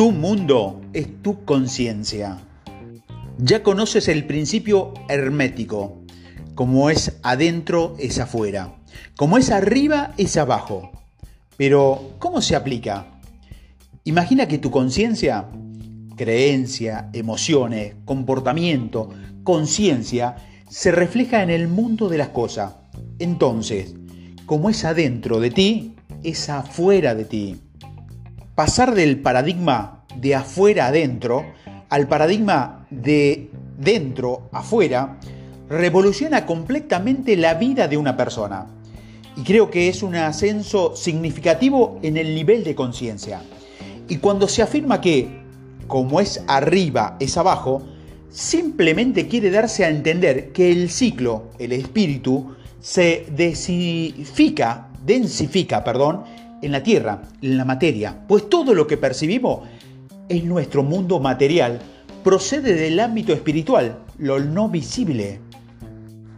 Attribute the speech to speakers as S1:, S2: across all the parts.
S1: Tu mundo es tu conciencia. Ya conoces el principio hermético. Como es adentro, es afuera. Como es arriba, es abajo. Pero, ¿cómo se aplica? Imagina que tu conciencia, creencia, emociones, comportamiento, conciencia, se refleja en el mundo de las cosas. Entonces, como es adentro de ti, es afuera de ti. Pasar del paradigma de afuera adentro al paradigma de dentro afuera revoluciona completamente la vida de una persona. Y creo que es un ascenso significativo en el nivel de conciencia. Y cuando se afirma que, como es arriba, es abajo, simplemente quiere darse a entender que el ciclo, el espíritu, se densifica, densifica, perdón, en la tierra, en la materia, pues todo lo que percibimos en nuestro mundo material procede del ámbito espiritual, lo no visible.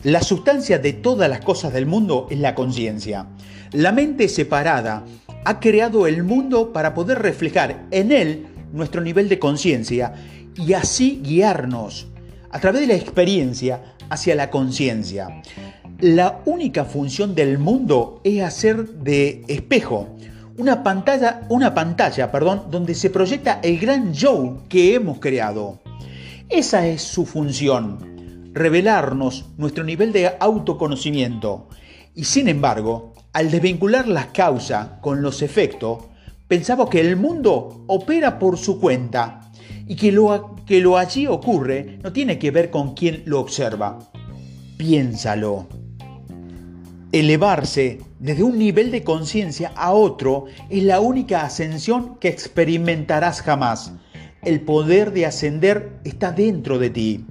S1: La sustancia de todas las cosas del mundo es la conciencia. La mente separada ha creado el mundo para poder reflejar en él nuestro nivel de conciencia y así guiarnos a través de la experiencia hacia la conciencia. La única función del mundo es hacer de espejo, una pantalla, una pantalla, perdón, donde se proyecta el gran show que hemos creado. Esa es su función, revelarnos nuestro nivel de autoconocimiento. Y sin embargo, al desvincular la causa con los efectos, pensamos que el mundo opera por su cuenta y que lo que lo allí ocurre no tiene que ver con quien lo observa. Piénsalo. Elevarse desde un nivel de conciencia a otro es la única ascensión que experimentarás jamás. El poder de ascender está dentro de ti.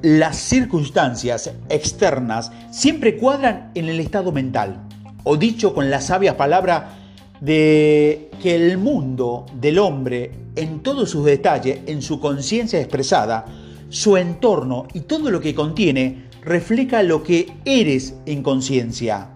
S1: Las circunstancias externas siempre cuadran en el estado mental. O dicho con la sabia palabra de que el mundo del hombre, en todos sus detalles, en su conciencia expresada, su entorno y todo lo que contiene, refleja lo que eres en conciencia.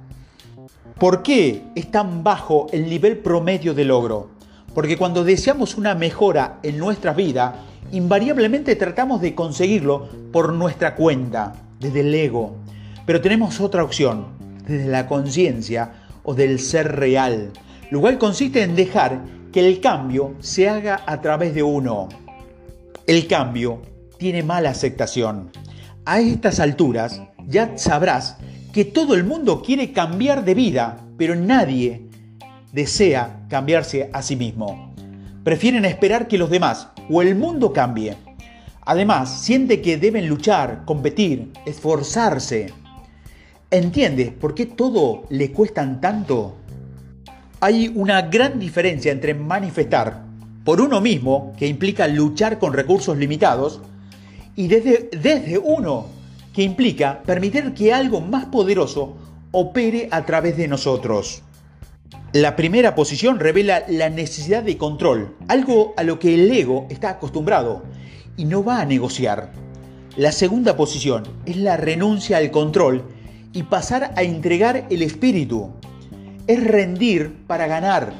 S1: ¿Por qué es tan bajo el nivel promedio de logro? Porque cuando deseamos una mejora en nuestra vida, invariablemente tratamos de conseguirlo por nuestra cuenta, desde el ego. Pero tenemos otra opción, desde la conciencia o del ser real, lo cual consiste en dejar que el cambio se haga a través de uno. El cambio tiene mala aceptación. A estas alturas ya sabrás que todo el mundo quiere cambiar de vida, pero nadie desea cambiarse a sí mismo. Prefieren esperar que los demás o el mundo cambie. Además, siente que deben luchar, competir, esforzarse. ¿Entiendes por qué todo le cuestan tanto? Hay una gran diferencia entre manifestar por uno mismo, que implica luchar con recursos limitados, y desde, desde uno, que implica permitir que algo más poderoso opere a través de nosotros. La primera posición revela la necesidad de control, algo a lo que el ego está acostumbrado y no va a negociar. La segunda posición es la renuncia al control y pasar a entregar el espíritu, es rendir para ganar.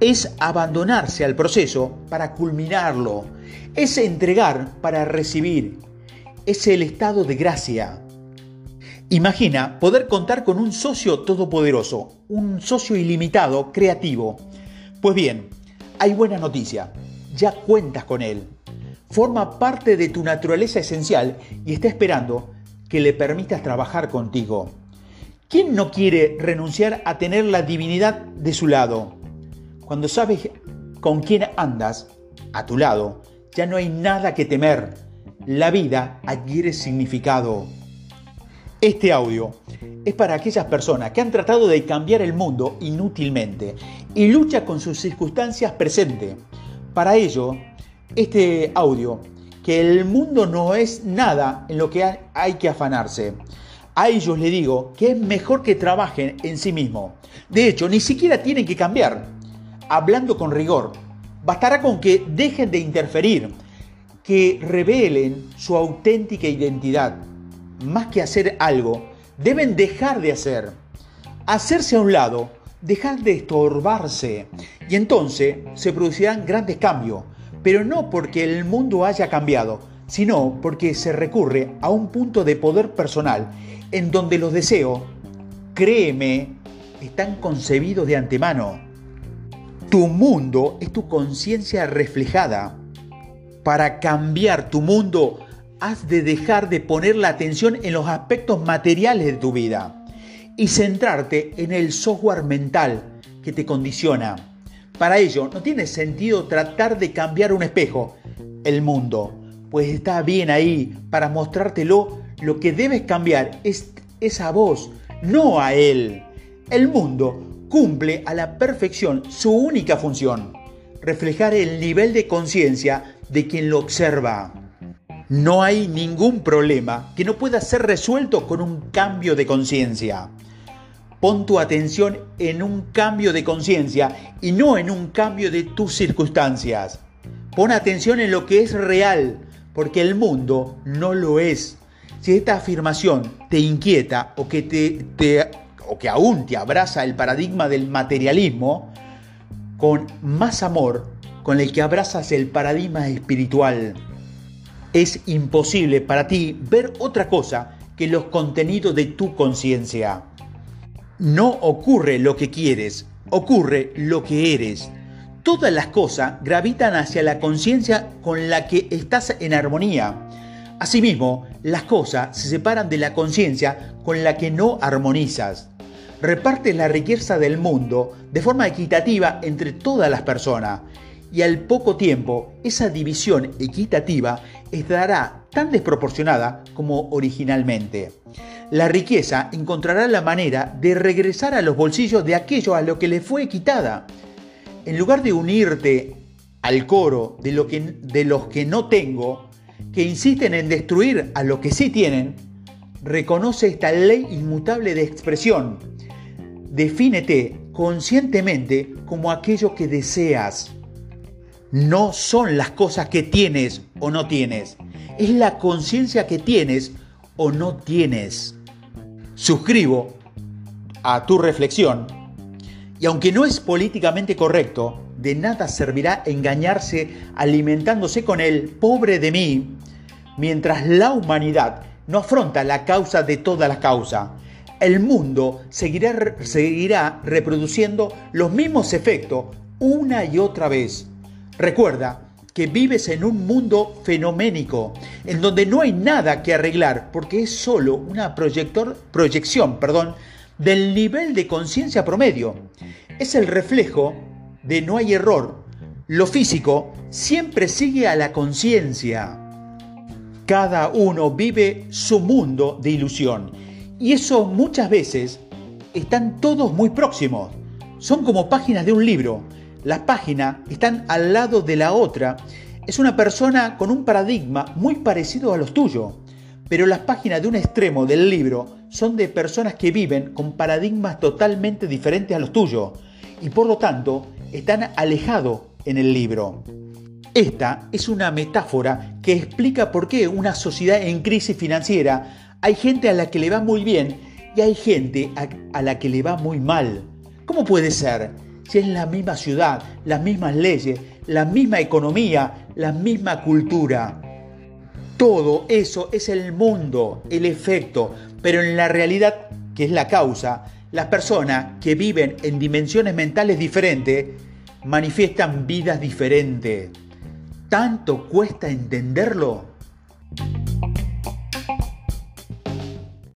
S1: Es abandonarse al proceso para culminarlo. Es entregar para recibir. Es el estado de gracia. Imagina poder contar con un socio todopoderoso, un socio ilimitado, creativo. Pues bien, hay buena noticia. Ya cuentas con él. Forma parte de tu naturaleza esencial y está esperando que le permitas trabajar contigo. ¿Quién no quiere renunciar a tener la divinidad de su lado? Cuando sabes con quién andas, a tu lado, ya no hay nada que temer. La vida adquiere significado. Este audio es para aquellas personas que han tratado de cambiar el mundo inútilmente y lucha con sus circunstancias presentes. Para ello, este audio, que el mundo no es nada en lo que hay que afanarse a ellos les digo que es mejor que trabajen en sí mismos. De hecho, ni siquiera tienen que cambiar. Hablando con rigor, bastará con que dejen de interferir, que revelen su auténtica identidad. Más que hacer algo, deben dejar de hacer. Hacerse a un lado dejar de estorbarse y entonces se producirán grandes cambios, pero no porque el mundo haya cambiado, sino porque se recurre a un punto de poder personal en donde los deseos, créeme, están concebidos de antemano. Tu mundo es tu conciencia reflejada. Para cambiar tu mundo, has de dejar de poner la atención en los aspectos materiales de tu vida y centrarte en el software mental que te condiciona. Para ello, no tiene sentido tratar de cambiar un espejo, el mundo, pues está bien ahí para mostrártelo. Lo que debes cambiar es, esa a vos, no a él. El mundo cumple a la perfección su única función, reflejar el nivel de conciencia de quien lo observa. No hay ningún problema que no pueda ser resuelto con un cambio de conciencia. Pon tu atención en un cambio de conciencia y no en un cambio de tus circunstancias. Pon atención en lo que es real, porque el mundo no lo es. Si esta afirmación te inquieta o que, te, o que aún te abraza el paradigma del materialismo, con más amor con el que abrazas el paradigma espiritual es imposible para ti ver otra cosa que los contenidos de tu conciencia. No ocurre lo que quieres, ocurre lo que eres. Todas las cosas gravitan hacia la conciencia con la que estás en armonía. Asimismo, las cosas se separan de la conciencia con la que no armonizas. Repartes la riqueza del mundo de forma equitativa entre todas las personas y al poco tiempo esa división equitativa estará tan desproporcionada como originalmente. La riqueza encontrará la manera de regresar a los bolsillos de aquello a lo que le fue quitada. En lugar de unirte al coro de los que no tengo, que insisten en destruir a lo que sí tienen, reconoce esta ley inmutable de expresión. Defínete conscientemente como aquello que deseas no son las cosas que tienes o no tienes, es la conciencia que tienes o no tienes. Suscribo a tu reflexión y aunque no es políticamente correcto, de nada servirá engañarse alimentándose con el pobre de mí, mientras la humanidad no afronta la causa de toda la causa. El mundo seguirá, seguirá reproduciendo los mismos efectos una y otra vez Recuerda que vives en un mundo fenoménico, en donde no hay nada que arreglar, porque es solo una proyección perdón, del nivel de conciencia promedio. Es el reflejo de no hay error. Lo físico siempre sigue a la conciencia. Cada uno vive su mundo de ilusión. Y eso muchas veces están todos muy próximos. Son como páginas de un libro las páginas están al lado de la otra. Es una persona con un paradigma muy parecido a los tuyos, pero las páginas de un extremo del libro son de personas que viven con paradigmas totalmente diferentes a los tuyos y por lo tanto están alejados en el libro. Esta es una metáfora que explica por qué una sociedad en crisis financiera hay gente a la que le va muy bien y hay gente a, la que le va muy mal. ¿Cómo puede ser? si es la misma ciudad, las mismas leyes, la misma economía, la misma cultura. Todo eso es el mundo, el efecto, pero en la realidad, que es la causa, las personas que viven en dimensiones mentales diferentes manifiestan vidas diferentes. ¿Tanto cuesta entenderlo?